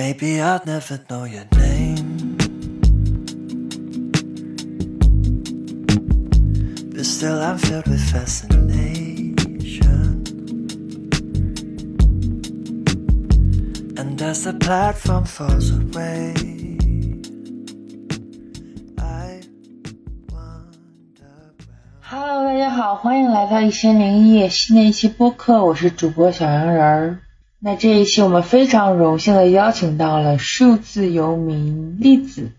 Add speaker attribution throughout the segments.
Speaker 1: Maybe I'd never know your name. But still, I'm filled with fascination. And as the platform falls away, I wonder. where-
Speaker 2: Hello，大家好，欢迎来到一千零一夜新的一期播客，我是主播小羊人儿。 那这一期我们非常荣幸的邀请到了数字游民栗子。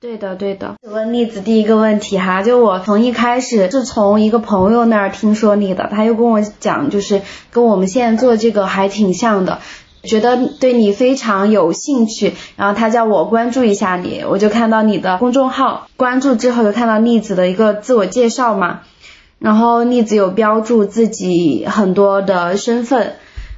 Speaker 3: 对的，对的。问栗子第一个问题哈，就我从一开始是从一个朋友那儿听说你的，他又跟我讲，就是跟我们现在做这个还挺像的，觉得对你非常有兴趣，然后他叫我关注一下你，我就看到你的公众号，关注之后就看到栗子的一个自我介绍嘛，然后栗子有标注自己很多的身份，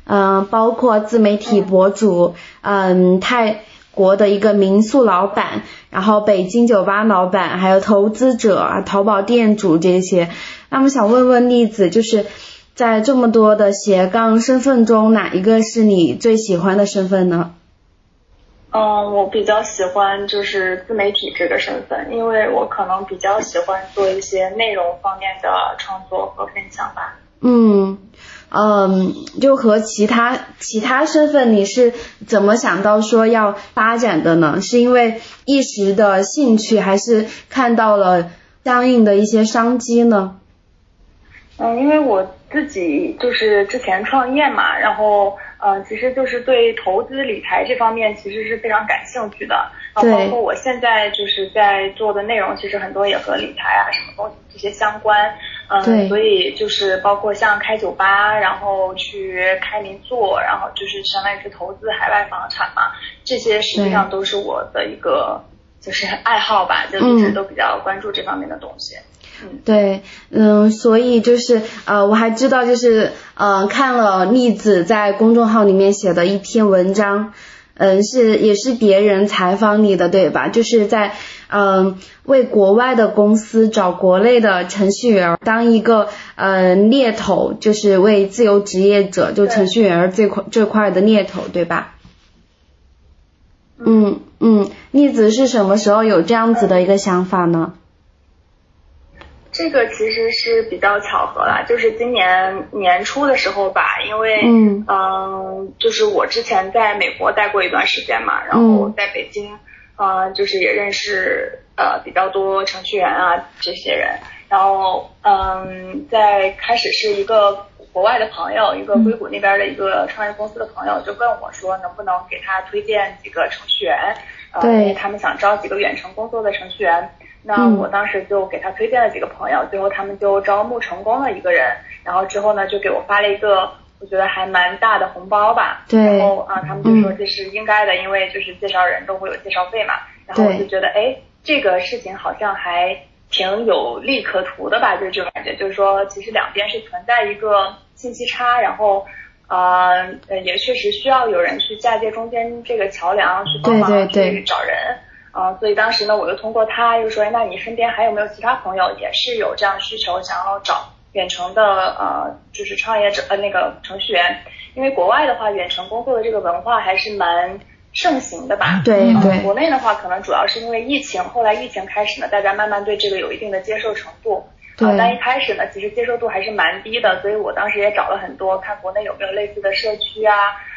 Speaker 3: 嗯、包括自媒体博主，嗯，泰国的一个民宿老板，然后北京酒吧老板，还有投资者、啊淘宝店主这些。那么想问问栗子，就是在这么多的斜杠身份中，哪一个是你最喜欢的身份呢？
Speaker 4: 嗯，我比较喜欢就是自媒体这个身份，因为我可能比较喜欢做一些内容方面的创作和分享吧。
Speaker 3: 嗯嗯，就和其他其他身份，你是怎么想到说要发展的呢？是因为一时的兴趣，还是看到了相应的一些商机呢？
Speaker 4: 嗯，因为我自己就是之前创业嘛，然后嗯，其实就是对投资理财这方面其实是非常感兴趣的。然后
Speaker 3: 对
Speaker 4: 包括我现在就是在做的内容，其实很多也和理财啊什么东西这些相关。嗯，
Speaker 3: 对
Speaker 4: 所以就是包括像开酒吧，然后去开民宿，然后就是相当于是投资海外房产嘛，这些实际上都是我的一个就是爱好吧，就一直
Speaker 3: 嗯
Speaker 4: 都比较关注这方面的东西。
Speaker 3: 嗯对，嗯，所以就是呃，我还知道就是呃，看了栗子在公众号里面写的一篇文章，嗯，是也是别人采访你的对吧？就是在嗯、为国外的公司找国内的程序员当一个呃猎头，就是为自由职业者就程序员这块这块的猎头对吧？嗯嗯，栗子是什么时候有这样子的一个想法呢？
Speaker 4: 这个其实是比较巧合啦，就是今年年初的时候吧，因为
Speaker 3: 嗯
Speaker 4: 嗯就是我之前在美国待过一段时间嘛，然后
Speaker 3: 嗯
Speaker 4: 在北京，呃，就是也认识呃比较多程序员啊这些人，然后嗯，在开始是一个国外的朋友，一个硅谷那边的一个创业公司的朋友就问我说，能不能给他推荐几个程序员，呃，因为他们想招几个远程工作的程序员。那
Speaker 3: 嗯
Speaker 4: 我当时就给他推荐了几个朋友，最后他们就招募成功了一个人，然后之后呢就给我发了一个我觉得还蛮大的红包吧，
Speaker 3: 对
Speaker 4: 然后啊他们就说
Speaker 3: 嗯
Speaker 4: 这是应该的，因为就是介绍人都会有介绍费嘛，然后我就觉得哎这个事情好像还挺有利可图的吧，就是这种感觉，就是说其实两边是存在一个信息差，然后。呃，呃也确实需要有人去嫁接中间这个桥梁，去帮忙去找人。啊、所以当时呢，我就通过他又说，哎那你身边还有没有其他朋友也是有这样需求，想要找远程的呃，就是创业者呃那个程序员？因为国外的话，远程工作的这个文化还是蛮盛行的吧？呃
Speaker 3: 对对
Speaker 4: 国内的话，可能主要是因为疫情，后来疫情开始呢，大家慢慢对这个有一定的接受程度。
Speaker 3: 对
Speaker 4: 啊，但一开始呢，其实接受度还是蛮低的，所以我当时也找了很多，看国内有没有类似的社区啊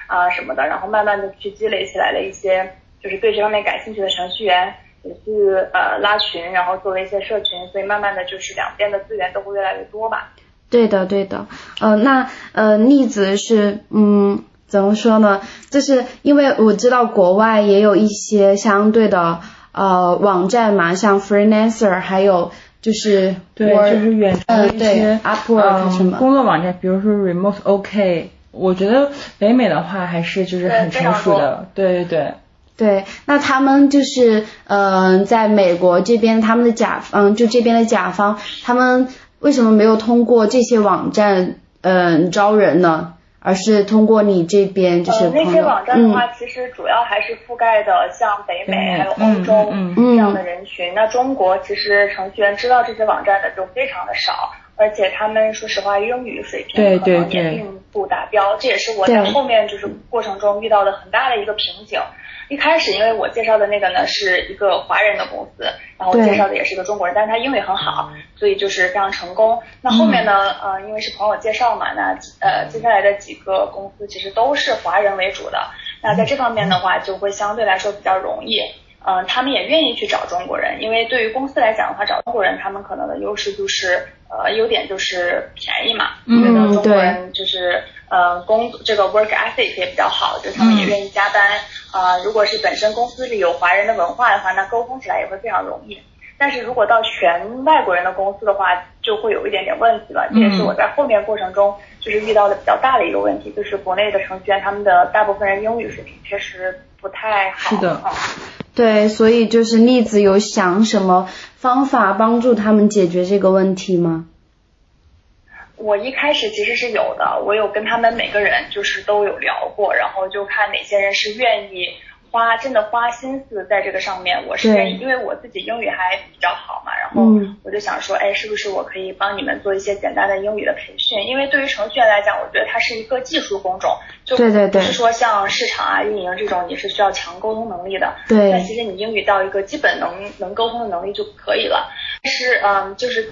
Speaker 4: 啊什么的，然后慢慢的去积累起来了一些，就是对这方面感兴趣的程序员，也去呃拉群，然后做了一些社群，所以慢慢的就是两边的资源都会越来越多吧。
Speaker 3: 对的，对的，呃，那呃，例子是，嗯，怎么说呢？就是因为我知道国外也有一些相对的呃网站嘛，像 Freelancer，还有就是
Speaker 2: 对，就是远程
Speaker 3: 嗯
Speaker 2: 的一些、
Speaker 3: 对，Upwork 什
Speaker 2: 嗯、
Speaker 3: 么
Speaker 2: 工作网站，比如说 Remote OK。我觉得北美的话还是就是很成熟的，对对对。
Speaker 3: 对，那他们就是嗯、呃在美国这边，他们的甲嗯、就这边的甲方，他们为什么没有通过这些网站嗯、招人呢？而是通过你这边就是
Speaker 4: 那些网站的
Speaker 3: 嗯
Speaker 4: 话，其实主要还是覆盖的像北
Speaker 2: 北美
Speaker 4: 美还有欧
Speaker 2: 嗯
Speaker 4: 洲
Speaker 2: 嗯
Speaker 3: 嗯
Speaker 4: 这样的人群。那中国其实程序员知道这些网站的就非常的少，而且他们说实话英语水平
Speaker 2: 对
Speaker 4: 可能
Speaker 2: 对对
Speaker 4: 也并不达标，这也是我在后面就是过程中遇到的很大的一个瓶颈。一开始因为我介绍的那个呢是一个华人的公司，然后介绍的也是个中国人，但是他英语很好，所以就是非常成功。那后面呢，呃，因为是朋友介绍嘛，那呃接下来的几个公司其实都是华人为主的，那在这方面的话就会相对来说比较容易。嗯，他们也愿意去找中国人，因为对于公司来讲的话，找中国人他们可能的优势就是，呃，优点就是便宜嘛，觉得中国人就是呃工这个 work ethic 也比较好，就他们也愿意加班啊。如果是本身公司里有华人的文化的话，那沟通起来也会非常容易。但是如果到全外国人的公司的话，就会有一点点问题了。这也是我在后面过程中就是遇到的比较大的一个问题，就是国内的程序员他们的大部分人英语水平确实不太好。
Speaker 2: 是的。
Speaker 3: 对，所以就是栗子有想什么方法帮助他们解决这个问题吗？
Speaker 4: 我一开始其实是有的，我有跟他们每个人就是都有聊过，然后就看哪些人是愿意。花真的花心思在这个上面，我是愿意因为我自己英语还比较好嘛，然后我就想说，哎，是不是我可以帮你们做一些简单的英语的培训？因为对于程序员来讲，我觉得它是一个技术工种，就不是说像市场啊、运营这种你是需要强沟通能力的。
Speaker 3: 对，
Speaker 4: 那其实你英语到一个基本能能沟通的能力就可以了。但是，嗯，就是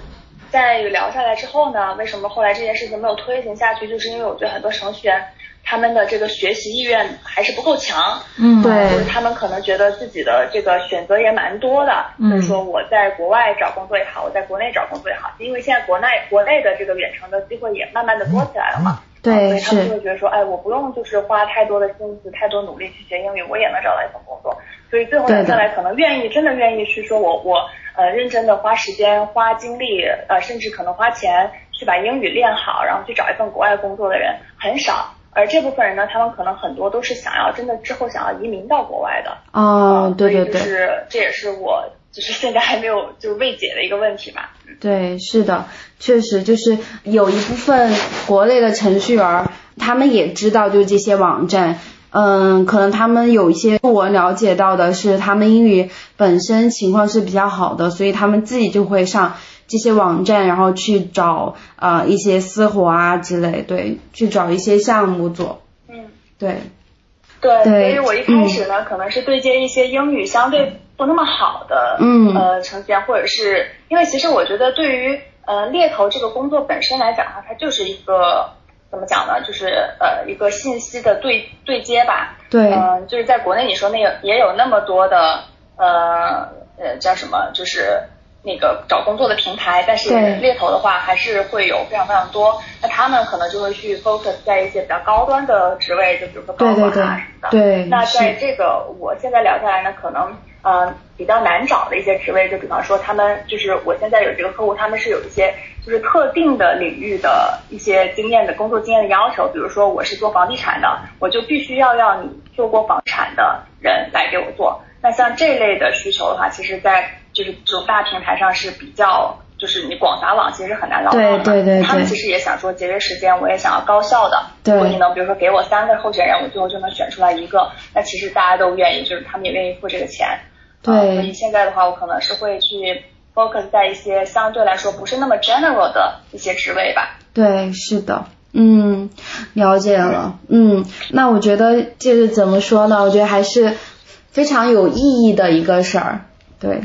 Speaker 4: 在聊下来之后呢，为什么后来这件事情没有推行下去？就是因为我觉得很多程序员。他们的这个学习意愿还是不够强，
Speaker 3: 嗯，
Speaker 4: 对，就是他们可能觉得自己的这个选择也蛮多的，就是说我在国外找工作也好，我在国内找工作也好，因为现在国内国内的这个远程的机会也慢慢的多起来了嘛，
Speaker 3: 对，
Speaker 4: 所以他们就会觉得说，哎，我不用就是花太多的心思、太多努力去学英语，我也能找到一份工作，所以最后留下来可能愿意真的愿意去说我我呃认真的花时间、花精力，呃，甚至可能花钱去把英语练好，然后去找一份国外工作的人很少。而这部分人呢，他们可能很多都是想要真的之后想要移民到国外的。
Speaker 3: 哦，对对对，
Speaker 4: 就是这也是我就是现在还没有就是未解的一个问题吧。
Speaker 3: 对，是的，确实就是有一部分国内的程序员，他们也知道就是这些网站，嗯，可能他们有一些我了解到的是，他们英语本身情况是比较好的，所以他们自己就会上。这些网站，然后去找呃一些私活啊之类，对，去找一些项目做。
Speaker 4: 嗯，
Speaker 3: 对，
Speaker 4: 对，所以我一开始呢，可能是对接一些英语相对不那么好的，
Speaker 3: 嗯，
Speaker 4: 呃，程序员，或者是因为其实我觉得对于呃猎头这个工作本身来讲的话，它就是一个怎么讲呢？就是呃一个信息的对对接吧。
Speaker 3: 对，
Speaker 4: 嗯，就是在国内你说那个也有那么多的呃呃叫什么，就是。那个找工作的平台，但是猎头的话还是会有非常非常多。那他们可能就会去 focus 在一些比较高端的职位，就比如说高管啊什么的。
Speaker 3: 对，
Speaker 4: 那在这个我现在聊下来呢，可能呃比较难找的一些职位，就比方说他们就是我现在有这个客户，他们是有一些就是特定的领域的一些经验的工作经验的要求。比如说我是做房地产的，我就必须要要你做过房产的人来给我做。那像这类的需求的话，其实，在就是这种大平台上是比较，就是你广撒网其实很难捞到
Speaker 3: 的。对对对。
Speaker 4: 他们其实也想说节约时间，我也想要高效的。
Speaker 3: 对。
Speaker 4: 如果你能比如说给我三个候选人，我最后就能选出来一个，那其实大家都愿意，就是他们也愿意付这个钱。
Speaker 3: 对。
Speaker 4: 所以现在的话，我可能是会去 focus 在一些相对来说不是那么 general 的一些职位吧。
Speaker 3: 对，是的。嗯，了解了。嗯，那我觉得就是怎么说呢？我觉得还是非常有意义的一个事儿。对。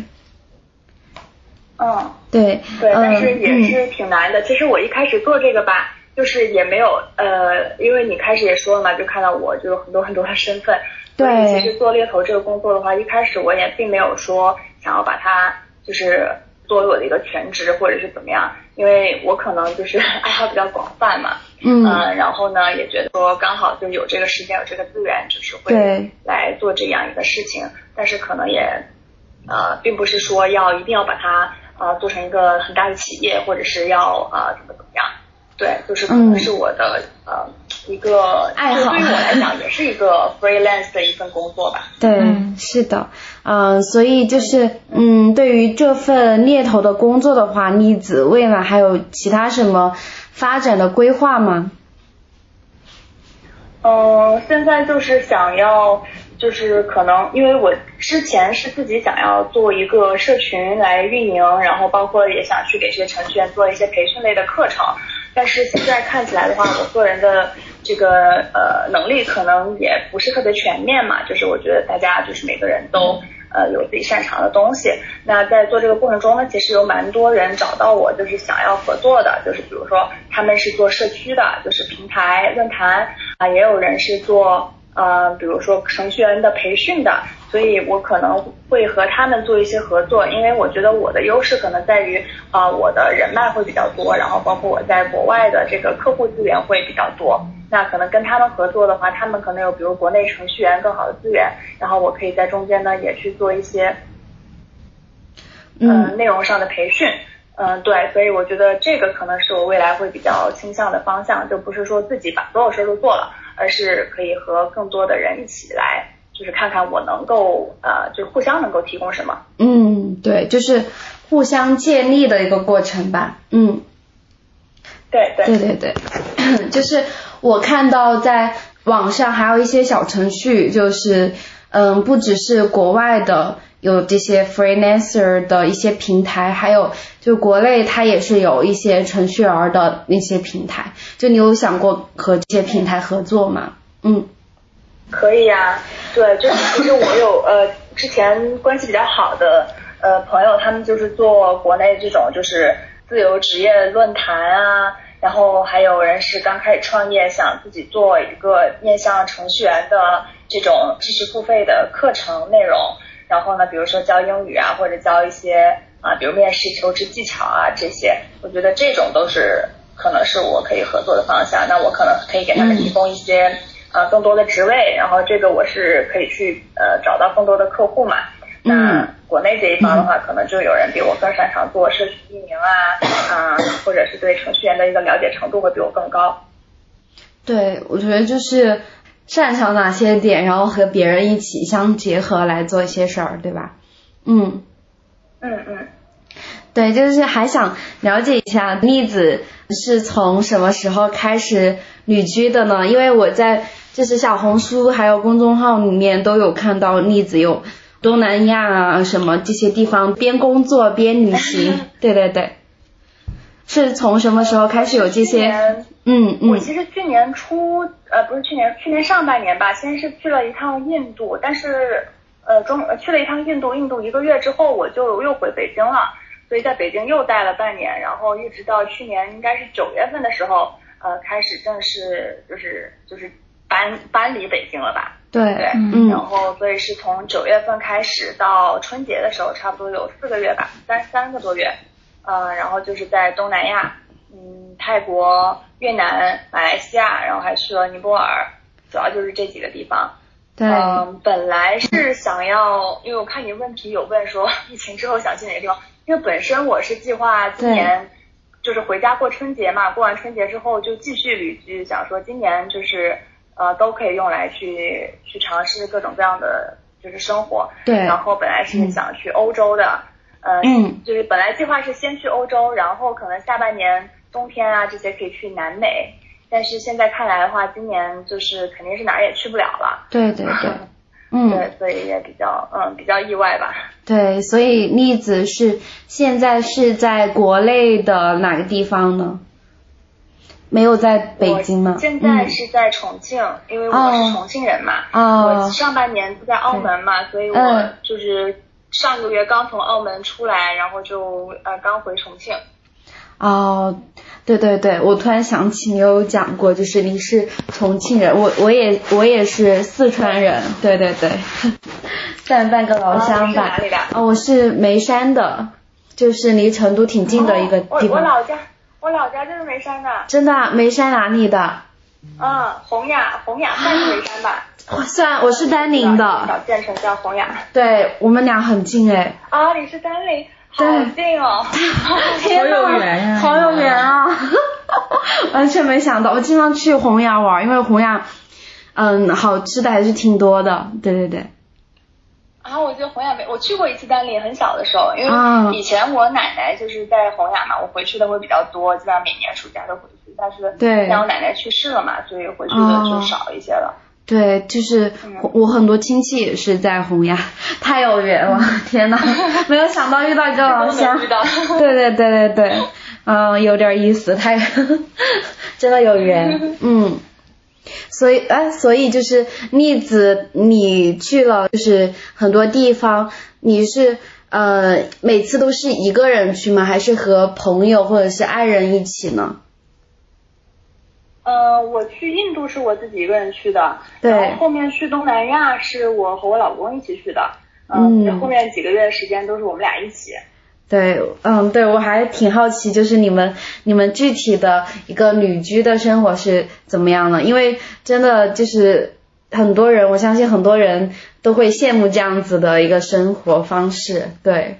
Speaker 4: 嗯，
Speaker 3: 对，
Speaker 4: 对，但是也是挺难的。其实我一开始做这个吧，就是也没有呃，因为你开始也说了嘛，就看到我就有很多很多的身份。
Speaker 3: 对。
Speaker 4: 其实做猎头这个工作的话，一开始我也并没有说想要把它就是作为我的一个全职或者是怎么样，因为我可能就是 爱好比较广泛嘛。
Speaker 3: 嗯。
Speaker 4: 然后呢，也觉得说刚好就有这个时间有这个资源，就是会来做这样一个事情。但是可能也呃，并不是说要一定要把它。呃，做成一个很大的企业，或者是要呃怎么怎么样？对，就是可能是我的呃一个
Speaker 3: 爱好，
Speaker 4: 对于我来讲也是一个 freelance 的一份工作吧。
Speaker 3: 对，是的，嗯，所以就是嗯，对于这份猎头的工作的话，栗子未来还有其他什么发展的规划吗？
Speaker 4: 嗯，现在就是想要。就是可能，因为我之前是自己想要做一个社群来运营，然后包括也想去给这些程序员做一些培训类的课程，但是现在看起来的话，我个人的这个呃能力可能也不是特别全面嘛，就是我觉得大家就是每个人都呃有自己擅长的东西。那在做这个过程中呢，其实有蛮多人找到我，就是想要合作的，就是比如说他们是做社区的，就是平台论坛啊，也有人是做呃比如说程序员的培训的。所以我可能会和他们做一些合作，因为我觉得我的优势可能在于啊，我的人脉会比较多，然后包括我在国外的这个客户资源会比较多。那可能跟他们合作的话，他们可能有比如国内程序员更好的资源，然后我可以在中间呢也去做一些嗯内容上的培训。嗯，对，所以我觉得这个可能是我未来会比较倾向的方向，就不是说自己把所有事都做了，而是可以和更多的人一起来。就是看看我能够呃，就互相能够提供什么。
Speaker 3: 嗯，对，就是互相建立的一个过程吧。嗯，
Speaker 4: 对对
Speaker 3: 对对对，就是我看到在网上还有一些小程序，就是嗯，不只是国外的有这些 freelancer 的一些平台，还有就国内它也是有一些程序员的那些平台。就你有想过和这些平台合作吗？嗯。
Speaker 4: 可以呀，对，就是其实我有呃之前关系比较好的呃朋友，他们就是做国内这种就是自由职业论坛啊，然后还有人是刚开始创业，想自己做一个面向程序员的这种知识付费的课程内容，然后呢，比如说教英语啊，或者教一些啊，比如面试求职技巧啊这些，我觉得这种都是可能是我可以合作的方向，那我可能可以给他们提供一些。呃，更多的职位，然后这个我是可以去呃找到更多的客户嘛。那国内这一方的话，可能就有人比我更擅长做社区运营啊，啊，或者是对程序员的一个了解程度会比我更高。
Speaker 3: 对，我觉得就是擅长哪些点，然后和别人一起相结合来做一些事儿，对吧？
Speaker 4: 嗯。嗯嗯。
Speaker 3: 对，就是还想了解一下栗子是从什么时候开始旅居的呢？因为我在。就是小红书还有公众号里面都有看到例子，有东南亚啊什么这些地方边工作边旅行，对对对，是从什么时候开始有这些？嗯嗯。
Speaker 4: 我其实去年初，呃不是去年，去年上半年吧，先是去了一趟印度，但是呃中去了一趟印度，印度一个月之后我就又回北京了，所以在北京又待了半年，然后一直到去年应该是九月份的时候，呃开始正式就是就是。搬搬离北京了吧？
Speaker 3: 对
Speaker 4: 对，然后所以是从九月份开始到春节的时候，差不多有四个月吧，三三个多月，嗯，然后就是在东南亚，嗯，泰国、越南、马来西亚，然后还去了尼泊尔，主要就是这几个地方。
Speaker 3: 对，
Speaker 4: 嗯，本来是想要，因为我看你问题有问说疫情之后想去哪个地方，因为本身我是计划今年就是回家过春节嘛，过完春节之后就继续旅居，想说今年就是。呃，都可以用来去去尝试各种各样的就是生活。
Speaker 3: 对。
Speaker 4: 然后本来是想去欧洲的，呃，
Speaker 3: 嗯，
Speaker 4: 就是本来计划是先去欧洲，然后可能下半年冬天啊这些可以去南美，但是现在看来的话，今年就是肯定是哪儿也去不了了。
Speaker 3: 对对对。嗯。
Speaker 4: 对，所以也比较嗯比较意外吧。
Speaker 3: 对，所以栗子是现在是在国内的哪个地方呢？没有在北京吗？
Speaker 4: 现在是在重庆，因为我是重庆人嘛。啊我上半年不在澳门嘛，所以我就是上个月刚从澳门出来，然后就呃刚回重庆。
Speaker 3: 哦，对对对，我突然想起你有讲过，就是你是重庆人，我我也我也是四川人，对对对，算 半个老乡吧。
Speaker 4: 哪里的？
Speaker 3: 哦，我是眉山的，就是离成都挺近的一个地方。
Speaker 4: 我我老家。我老家就是眉山的，
Speaker 3: 真的？眉山哪里的？
Speaker 4: 嗯，洪雅，洪雅算是眉山吧。
Speaker 3: 算，我是丹宁的。
Speaker 4: 小县城叫洪雅。
Speaker 3: 对，我们俩很近哎。
Speaker 4: 啊，你是丹宁，好近哦。
Speaker 2: 好有缘呀！
Speaker 3: 好有缘啊！完全没想到，我经常去洪雅玩，因为洪雅，嗯，好吃的还是挺多的。对对对。
Speaker 4: 然后我觉得洪雅没，我去过一次丹林，很小的时候，因为以前我奶奶就是在洪雅嘛，我回去的会比较多，基本上每年暑假都回去。但是
Speaker 3: 对，
Speaker 4: 但我奶奶去世了嘛，所以回去的就少一些了。
Speaker 3: 对，就是我很多亲戚也是在洪雅，太有缘了，天呐，没有想到遇到一个老乡。
Speaker 4: 对
Speaker 3: 对对对对，嗯，有点意思，太 真的有缘，嗯。所以，哎，所以就是栗子，你去了就是很多地方，你是呃每次都是一个人去吗？还是和朋友或者是爱人一起呢？
Speaker 4: 呃，我去印度是我自己一个人去的，
Speaker 3: 对
Speaker 4: 然后后面去东南亚是我和我老公一起去的，嗯，
Speaker 3: 嗯
Speaker 4: 后面几个月的时间都是我们俩一起。
Speaker 3: 对，嗯，对，我还挺好奇，就是你们你们具体的一个旅居的生活是怎么样的？因为真的就是很多人，我相信很多人都会羡慕这样子的一个生活方式。对，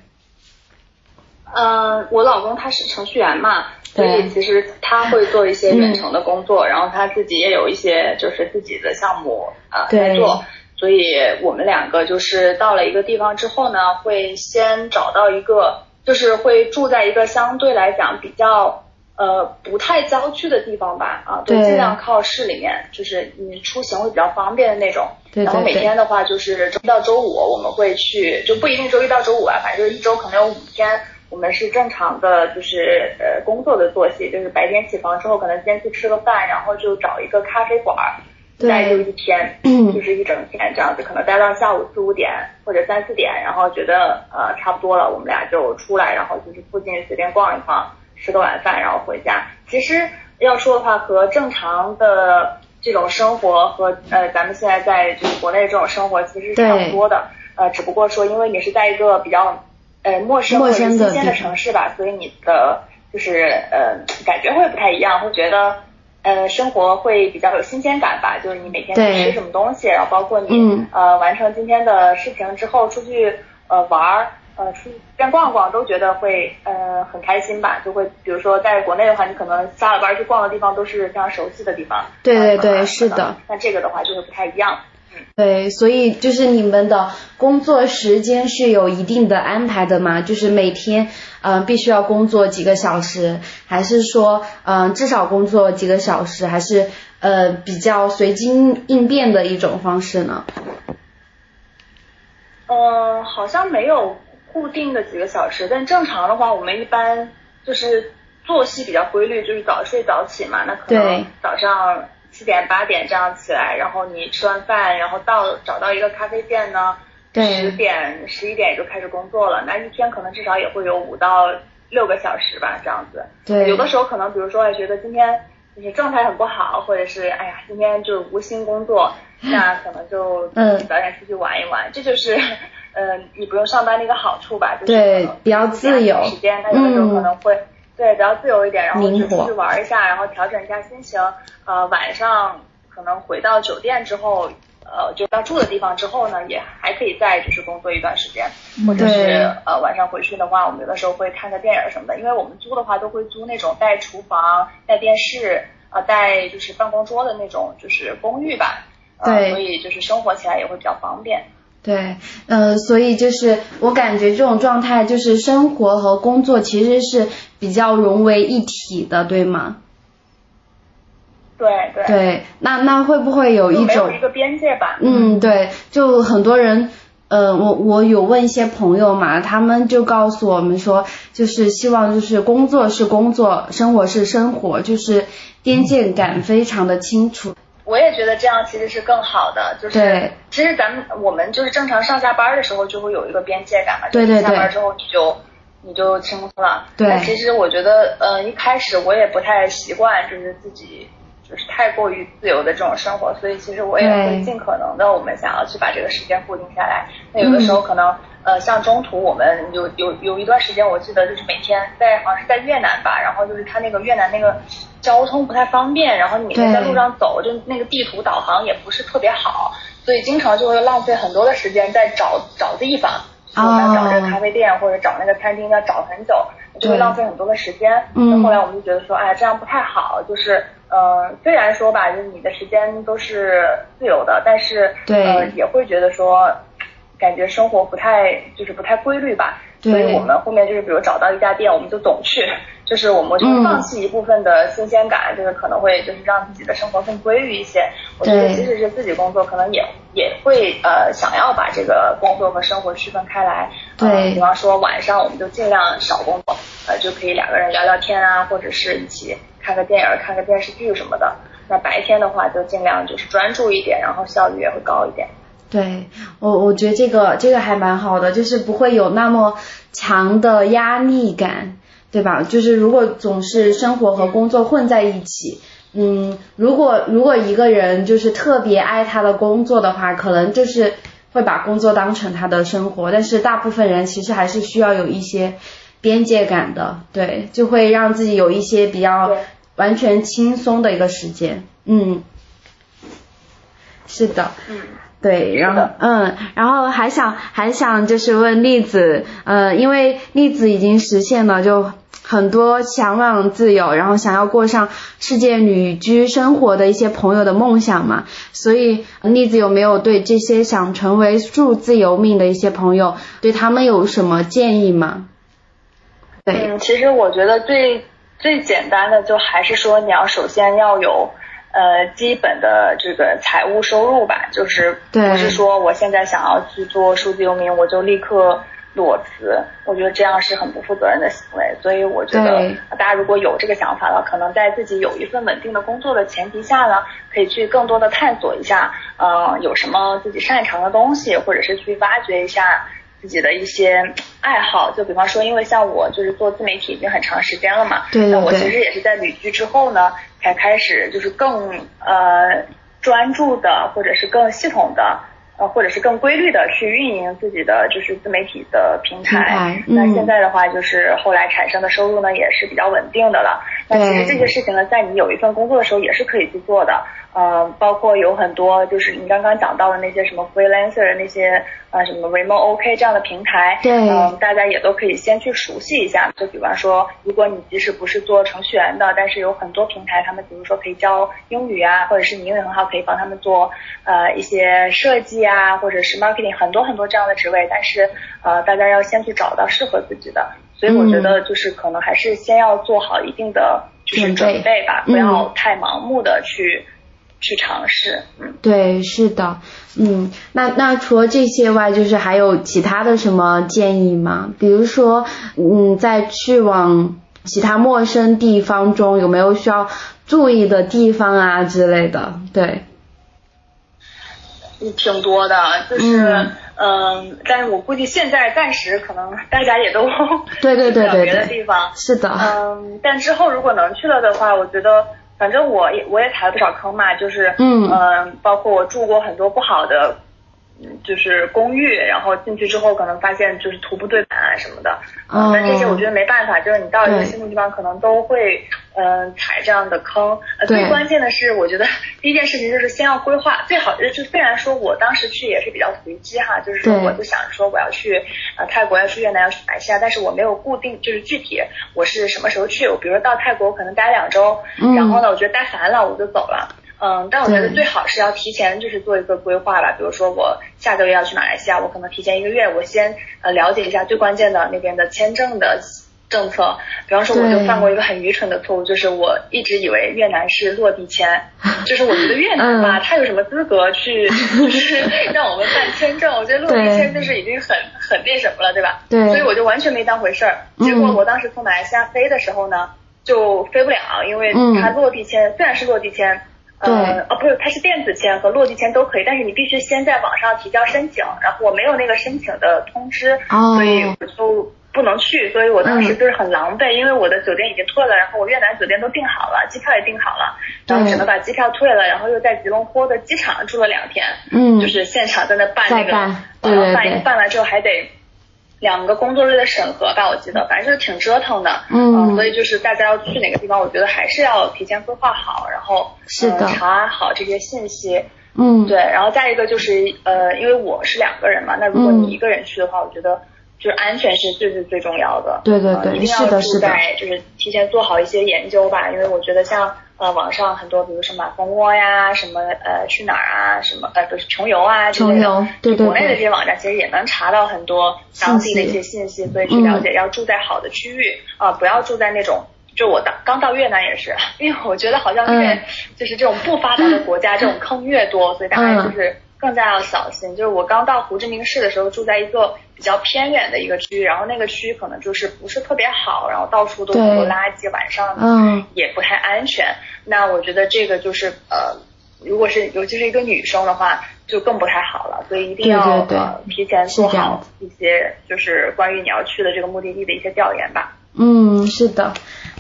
Speaker 4: 嗯，我老公他是程序员嘛，所以其实他会做一些远程的工作，然后他自己也有一些就是自己的项目啊、在做，所以我们两个就是到了一个地方之后呢，会先找到一个，就是会住在一个相对来讲比较呃不太郊区的地方吧，啊，
Speaker 3: 对
Speaker 4: 尽量靠市里面，就是你出行会比较方便的那种。然后每天的话，就是周一到周五我们会去，就不一定周一到周五啊，反正就是一周可能有五天，我们是正常的，就是呃工作的作息，就是白天起床之后，可能先去吃个饭，然后就找一个咖啡馆儿，
Speaker 3: 对
Speaker 4: 待就一天，
Speaker 3: 嗯
Speaker 4: 就是一整天这样子，可能待到下午四五点或者三四点，然后觉得呃差不多了，我们俩就出来，然后就是附近随便逛一逛，吃个晚饭，然后回家。其实要说的话，和正常的这种生活和呃咱们现在在就是国内这种生活其实是差不多的，呃，只不过说因为你是在一个比较呃陌生或者新鲜的城市吧，所以你的就是呃感觉会不太一样，会觉得。呃，生活会比较有新鲜感吧，就是你每天吃什么东西，然后包括你、
Speaker 3: 嗯
Speaker 4: 呃完成今天的事情之后出去呃玩儿，呃出去边逛逛，都觉得会呃很开心吧，就会比如说在国内的话，你可能下了班去逛的地方都是非常熟悉的地方，
Speaker 3: 对对对
Speaker 4: 呃
Speaker 3: 是的。
Speaker 4: 那这个的话就会不太一样。
Speaker 3: 对，所以就是你们的工作时间是有一定的安排的吗？就是每天嗯、呃必须要工作几个小时，还是说嗯、呃至少工作几个小时，还是呃比较随机应变的一种方式呢？
Speaker 4: 嗯，好像没有固定的几个小时，但正常的话，我们一般就是作息比较规律，就是早睡早起嘛。那可能早上七点八点这样起来，然后你吃完饭，然后到找到一个咖啡店呢，
Speaker 3: 对
Speaker 4: 十点十一点也就开始工作了。那一天可能至少也会有五到六个小时吧，这样子。
Speaker 3: 对
Speaker 4: 有的时候可能比如说觉得今天就是状态很不好，或者是哎呀今天就是无心工作，那可能就
Speaker 3: 嗯
Speaker 4: 早点出去玩一玩，这就是呃你不用上班的一个好处吧，就是
Speaker 3: 比较自由
Speaker 4: 时间，那有的时候可能会、对比较自由一点，然后就出去玩一下，然后调整一下心情，呃晚上可能回到酒店之后。呃，就到住的地方之后呢，也还可以再就是工作一段时间，或者是呃晚上回去的话，我们有的时候会看个电影什么的，因为我们租的话都会租那种带厨房、带电视、呃带就是办公桌的那种就是公寓吧，呃，
Speaker 3: 对
Speaker 4: 所以就是生活起来也会比较方便。
Speaker 3: 对，呃，所以就是我感觉这种状态，就是生活和工作其实是比较融为一体的，对吗？
Speaker 4: 对对，
Speaker 3: 对，那那会不会有一种
Speaker 4: 没有一个边界吧。
Speaker 3: 嗯，对，就很多人，呃，我我有问一些朋友嘛，他们就告诉我们说，就是希望就是工作是工作，生活是生活，就是边界感非常的清楚。
Speaker 4: 我也觉得这样其实是更好的，就是其实咱们我们就是正常上下班的时候就会有一个边界感嘛，
Speaker 3: 对对对
Speaker 4: 就是下班之后你就你就轻松了。
Speaker 3: 对。
Speaker 4: 但其实我觉得，呃，一开始我也不太习惯，就是自己就是太过于自由的这种生活，所以其实我也会尽可能的，我们想要去把这个时间固定下来。那有的时候可能，呃，像中途我们有有有一段时间，我记得就是每天在好像是在越南吧，然后就是他那个越南那个交通不太方便，然后你每天在路上走，就那个地图导航也不是特别好，所以经常就会浪费很多的时间在找找地方。就是我们要找这个咖啡店或者找那个餐厅要找很久，就会浪费很多的时间。
Speaker 3: 嗯
Speaker 4: 那后来我们就觉得说，哎，这样不太好。就是，呃，虽然说吧，就是你的时间都是自由的，但是
Speaker 3: 对
Speaker 4: 呃，也会觉得说，感觉生活不太就是不太规律吧。
Speaker 3: 对
Speaker 4: 所以我们后面就是，比如找到一家店，我们就总去，就是我们就放弃一部分的新鲜感，就是可能会就是让自己的生活更规律一些。我觉得即使是自己工作，可能也也会呃想要把这个工作和生活区分开来。
Speaker 3: 对
Speaker 4: 呃比方说晚上我们就尽量少工作，呃就可以两个人聊聊天啊，或者是一起看个电影、看个电视剧什么的。那白天的话就尽量就是专注一点，然后效率也会高一点。
Speaker 3: 对我，我觉得这个这个还蛮好的，就是不会有那么强的压力感，对吧？就是如果总是生活和工作混在一起，嗯，如果如果一个人就是特别爱他的工作的话，可能就是会把工作当成他的生活，但是大部分人其实还是需要有一些边界感的，对，就会让自己有一些比较完全轻松的一个时间，嗯，是的。
Speaker 4: 嗯。
Speaker 3: 对，然后嗯，然后还想还想就是问栗子，呃，因为栗子已经实现了就很多向往自由，然后想要过上世界旅居生活的一些朋友的梦想嘛，所以呃栗子有没有对这些想成为数字游民的一些朋友，对他们有什么建议吗？对，
Speaker 4: 嗯，其实我觉得最最简单的就还是说，你要首先要有呃基本的这个财务收入吧，就是不是说我现在想要去做数字游民，我就立刻裸辞，我觉得这样是很不负责任的行为。所以我觉得大家如果有这个想法了，可能在自己有一份稳定的工作的前提下呢，可以去更多的探索一下，呃，有什么自己擅长的东西，或者是去挖掘一下。自己的一些爱好，就比方说，因为像我就是做自媒体已经很长时间了嘛，
Speaker 3: 对对对
Speaker 4: 那我其实也是在旅居之后呢，才开始就是更呃专注的，或者是更系统的，呃，或者是更规律的去运营自己的就是自媒体的平台。
Speaker 3: 平台
Speaker 4: 那
Speaker 3: 嗯
Speaker 4: 现在的话，就是后来产生的收入呢，也是比较稳定的了。那其实这些事情呢，在你有一份工作的时候也是可以去做的。呃，包括有很多就是你刚刚讲到的那些什么 freelancer 那些呃什么 remote OK 这样的平台，
Speaker 3: 对
Speaker 4: 嗯、大家也都可以先去熟悉一下。就比方说，如果你即使不是做程序员的，但是有很多平台，他们比如说可以教英语啊，或者是你英语很好，可以帮他们做呃一些设计啊，或者是 marketing 很多很多这样的职位。但是呃，大家要先去找到适合自己的。所以我觉得就是可能还是先要做好一定的就是
Speaker 3: 准备
Speaker 4: 准备吧，
Speaker 3: 嗯
Speaker 4: 不要太盲目的去去尝试。嗯。
Speaker 3: 对，是的，嗯，那那除了这些外，就是还有其他的什么建议吗？比如说，嗯，在去往其他陌生地方中，有没有需要注意的地方啊之类的？对，
Speaker 4: 嗯挺多的，就是
Speaker 3: 嗯
Speaker 4: 嗯但是我估计现在暂时可能大家也都
Speaker 3: 对对对
Speaker 4: 别的地方，
Speaker 3: 是的，
Speaker 4: 嗯，但之后如果能去了的话，我觉得反正我也我也踩了不少坑嘛，就是
Speaker 3: 嗯
Speaker 4: 嗯，包括我住过很多不好的。嗯就是公寓，然后进去之后可能发现就是图不对版啊什么的，
Speaker 3: 哦
Speaker 4: 嗯，但这些我觉得没办法，就是你到一个
Speaker 3: 对
Speaker 4: 新的地方可能都会嗯、踩这样的坑。呃，最关键的是，我觉得第一件事情就是先要规划，最好就是虽然说我当时去也是比较随机哈，就是说我就想说我要去呃泰国，要去越南，要去马来西亚，但是我没有固定就是具体我是什么时候去，我比如说到泰国可能待两周，
Speaker 3: 嗯
Speaker 4: 然后呢我觉得待烦了我就走了。嗯，但我觉得最好是要提前就是做一个规划吧，比如说我下个月要去马来西亚，我可能提前一个月，我先呃了解一下最关键的那边的签证的政策。比方说，我就犯过一个很愚蠢的错误，就是我一直以为越南是落地签，就是我觉得越南吧，
Speaker 3: 嗯
Speaker 4: 它有什么资格去 就是让我们办签证？我觉得落地签就是已经很很那什么了，对吧？
Speaker 3: 对
Speaker 4: 所以我就完全没当回事儿。结果
Speaker 3: 嗯
Speaker 4: 我当时从马来西亚飞的时候呢，就飞不了，因为
Speaker 3: 嗯
Speaker 4: 它落地签虽然是落地签。
Speaker 3: 对。
Speaker 4: 呃，哦，不是，它是电子签和落地签都可以，但是你必须先在网上提交申请，然后我没有那个申请的通知，
Speaker 3: 哦
Speaker 4: 所以我就不能去，所以我当时
Speaker 3: 嗯。
Speaker 4: 就是很狼狈，因为我的酒店已经退了，然后我越南酒店都订好了，机票也订好了，然后只能把机票退了，然后又在吉隆坡的机场住了两天，
Speaker 3: 嗯，
Speaker 4: 就是现场在那办那个，
Speaker 3: 对对对。
Speaker 4: 办完之后还得两个工作日的审核吧，我记得，反正就是挺折腾的。
Speaker 3: 嗯
Speaker 4: 所以就是大家要去哪个地方，我觉得还是要提前规划好，然后
Speaker 3: 是的
Speaker 4: 呃查好这些信息。
Speaker 3: 嗯，
Speaker 4: 对，然后再一个就是呃，因为我是两个人嘛，那如果
Speaker 3: 嗯
Speaker 4: 你一个人去的话，我觉得就是安全是最最最重要的。
Speaker 3: 对对对
Speaker 4: 呃一定要住在就是提前做好一些研究吧，因为我觉得像呃网上很多，比如什么马蜂窝呀，什么呃去哪儿啊，什么呃不是穷游啊之类的，
Speaker 3: 穷游对对
Speaker 4: 国内的这些网站其实也能查到很多当地的一些信息，所以去了解要住在好的区域啊、不要住在那种。就我当刚到越南也是，因为我觉得好像越、
Speaker 3: 嗯
Speaker 4: 就是这种不发达的国家，这种坑越多，所以大家就是更加要小心。就是我刚到胡志明市的时候，住在一个比较偏远的一个区，然后那个区可能就是不是特别好，然后到处都很多垃圾，晚上
Speaker 3: 嗯
Speaker 4: 也不太安全。那我觉得这个就是呃，如果是尤其是一个女生的话，就更不太好了。所以一定要提前做好一些就是关于你要去的这个目的地的一些调研吧。
Speaker 3: 嗯，是的，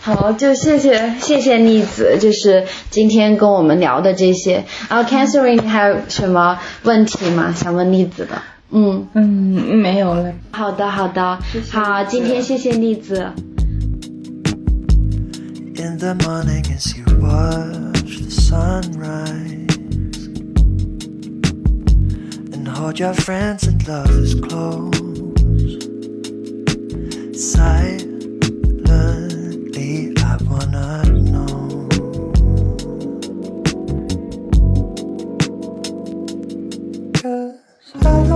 Speaker 3: 好，就谢谢谢谢栗子，就是今天跟我们聊的这些。然后 Catherine，你还有什么问题吗？想问栗子的？嗯，
Speaker 2: 嗯，没有了。
Speaker 3: 好的好的，
Speaker 2: 谢谢
Speaker 3: 好，今天谢谢栗子。
Speaker 1: In the morning as you watch the sunrise and hold your friends and lovers close. I wanna know. Cause